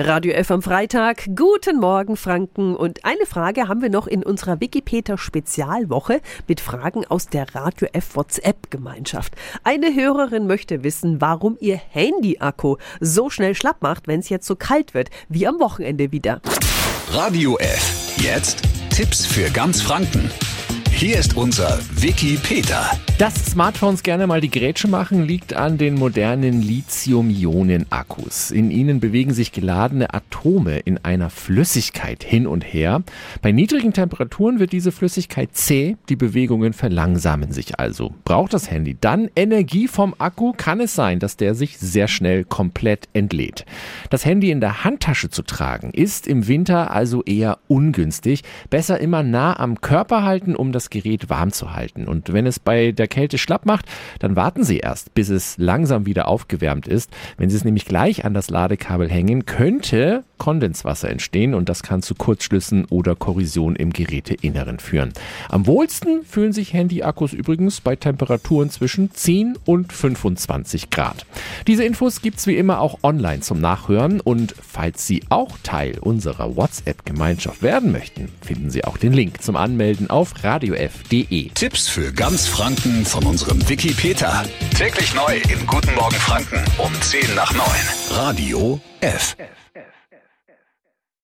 Radio F am Freitag. Guten Morgen, Franken. Und eine Frage haben wir noch in unserer Wikipedia Spezialwoche mit Fragen aus der Radio F WhatsApp Gemeinschaft. Eine Hörerin möchte wissen, warum ihr Handy-Akku so schnell schlapp macht, wenn es jetzt so kalt wird, wie am Wochenende wieder. Radio F. Jetzt Tipps für ganz Franken. Hier ist unser Wiki Peter. Dass Smartphones gerne mal die Grätsche machen, liegt an den modernen Lithium-Ionen-Akkus. In ihnen bewegen sich geladene Atome in einer Flüssigkeit hin und her. Bei niedrigen Temperaturen wird diese Flüssigkeit zäh, die Bewegungen verlangsamen sich also. Braucht das Handy dann Energie vom Akku, kann es sein, dass der sich sehr schnell komplett entlädt. Das Handy in der Handtasche zu tragen, ist im Winter also eher ungünstig. Besser immer nah am Körper halten, um das Gerät warm zu halten. Und wenn es bei der Kälte schlapp macht, dann warten Sie erst, bis es langsam wieder aufgewärmt ist. Wenn Sie es nämlich gleich an das Ladekabel hängen, könnte Kondenswasser entstehen und das kann zu Kurzschlüssen oder Korrosion im Geräteinneren führen. Am wohlsten fühlen sich Handy-Akkus übrigens bei Temperaturen zwischen 10 und 25 Grad. Diese Infos gibt's wie immer auch online zum Nachhören und falls Sie auch Teil unserer WhatsApp-Gemeinschaft werden möchten, finden Sie auch den Link zum Anmelden auf radiof.de. Tipps für ganz Franken von unserem Wiki Peter. Täglich neu im Guten Morgen Franken um 10 nach 9. Radio F.